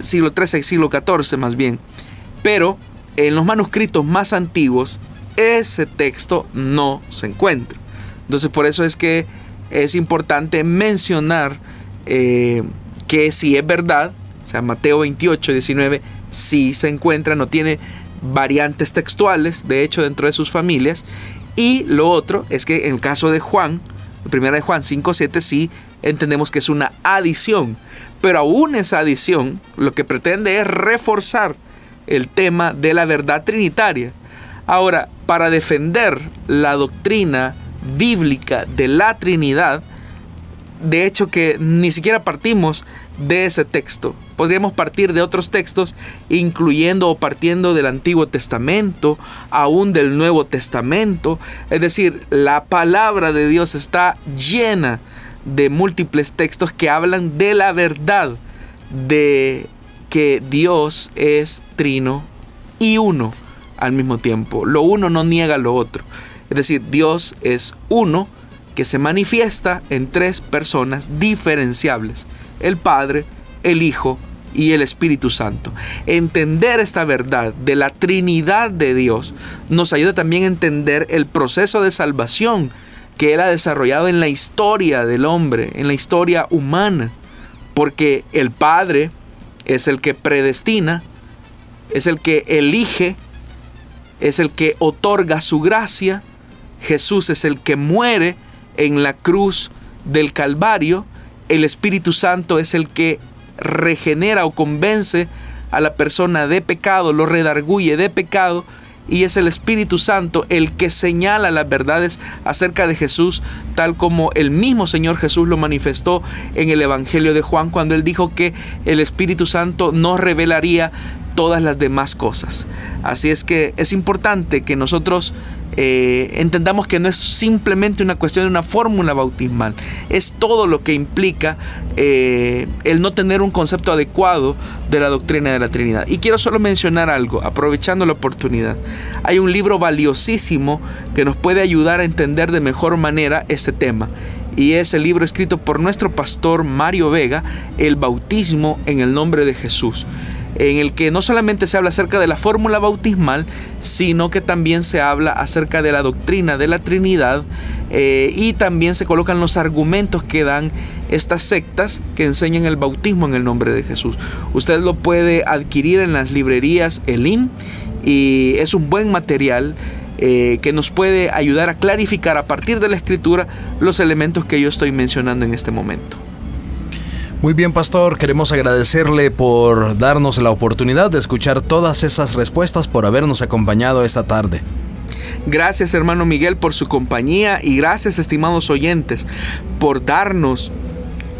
siglo XIII, siglo XIV más bien. Pero en los manuscritos más antiguos ese texto no se encuentra. Entonces por eso es que es importante mencionar eh, que si es verdad, o sea, Mateo 28, 19, sí se encuentra, no tiene variantes textuales, de hecho, dentro de sus familias. Y lo otro es que en el caso de Juan, primera de Juan 5, 7, sí entendemos que es una adición. Pero aún esa adición lo que pretende es reforzar el tema de la verdad trinitaria. Ahora, para defender la doctrina bíblica de la Trinidad, de hecho que ni siquiera partimos de ese texto. Podríamos partir de otros textos, incluyendo o partiendo del Antiguo Testamento, aún del Nuevo Testamento. Es decir, la palabra de Dios está llena de múltiples textos que hablan de la verdad de que Dios es trino y uno al mismo tiempo. Lo uno no niega lo otro. Es decir, Dios es uno que se manifiesta en tres personas diferenciables. El Padre, el Hijo y el Espíritu Santo. Entender esta verdad de la Trinidad de Dios nos ayuda también a entender el proceso de salvación que Él ha desarrollado en la historia del hombre, en la historia humana. Porque el Padre es el que predestina, es el que elige, es el que otorga su gracia, Jesús es el que muere en la cruz del Calvario, el Espíritu Santo es el que regenera o convence a la persona de pecado, lo redarguye de pecado, y es el Espíritu Santo el que señala las verdades acerca de Jesús, tal como el mismo Señor Jesús lo manifestó en el Evangelio de Juan cuando él dijo que el Espíritu Santo nos revelaría todas las demás cosas. Así es que es importante que nosotros eh, entendamos que no es simplemente una cuestión de una fórmula bautismal, es todo lo que implica eh, el no tener un concepto adecuado de la doctrina de la Trinidad. Y quiero solo mencionar algo, aprovechando la oportunidad. Hay un libro valiosísimo que nos puede ayudar a entender de mejor manera este tema y es el libro escrito por nuestro pastor Mario Vega, El bautismo en el nombre de Jesús en el que no solamente se habla acerca de la fórmula bautismal, sino que también se habla acerca de la doctrina de la Trinidad eh, y también se colocan los argumentos que dan estas sectas que enseñan el bautismo en el nombre de Jesús. Usted lo puede adquirir en las librerías Elim y es un buen material eh, que nos puede ayudar a clarificar a partir de la escritura los elementos que yo estoy mencionando en este momento. Muy bien, pastor, queremos agradecerle por darnos la oportunidad de escuchar todas esas respuestas, por habernos acompañado esta tarde. Gracias, hermano Miguel, por su compañía y gracias, estimados oyentes, por darnos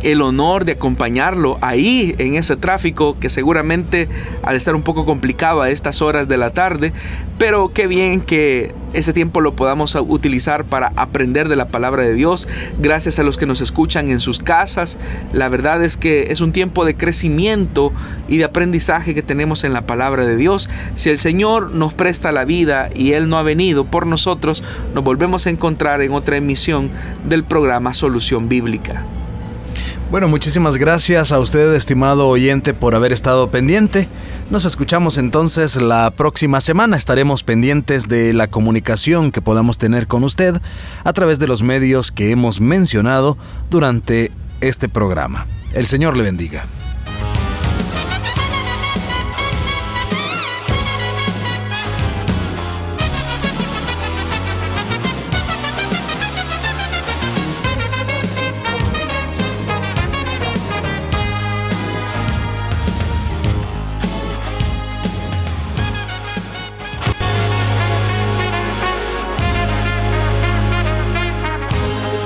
el honor de acompañarlo ahí en ese tráfico que seguramente al estar un poco complicado a estas horas de la tarde, pero qué bien que ese tiempo lo podamos utilizar para aprender de la palabra de Dios. Gracias a los que nos escuchan en sus casas. La verdad es que es un tiempo de crecimiento y de aprendizaje que tenemos en la palabra de Dios. Si el Señor nos presta la vida y Él no ha venido por nosotros, nos volvemos a encontrar en otra emisión del programa Solución Bíblica. Bueno, muchísimas gracias a usted, estimado oyente, por haber estado pendiente. Nos escuchamos entonces la próxima semana. Estaremos pendientes de la comunicación que podamos tener con usted a través de los medios que hemos mencionado durante este programa. El Señor le bendiga.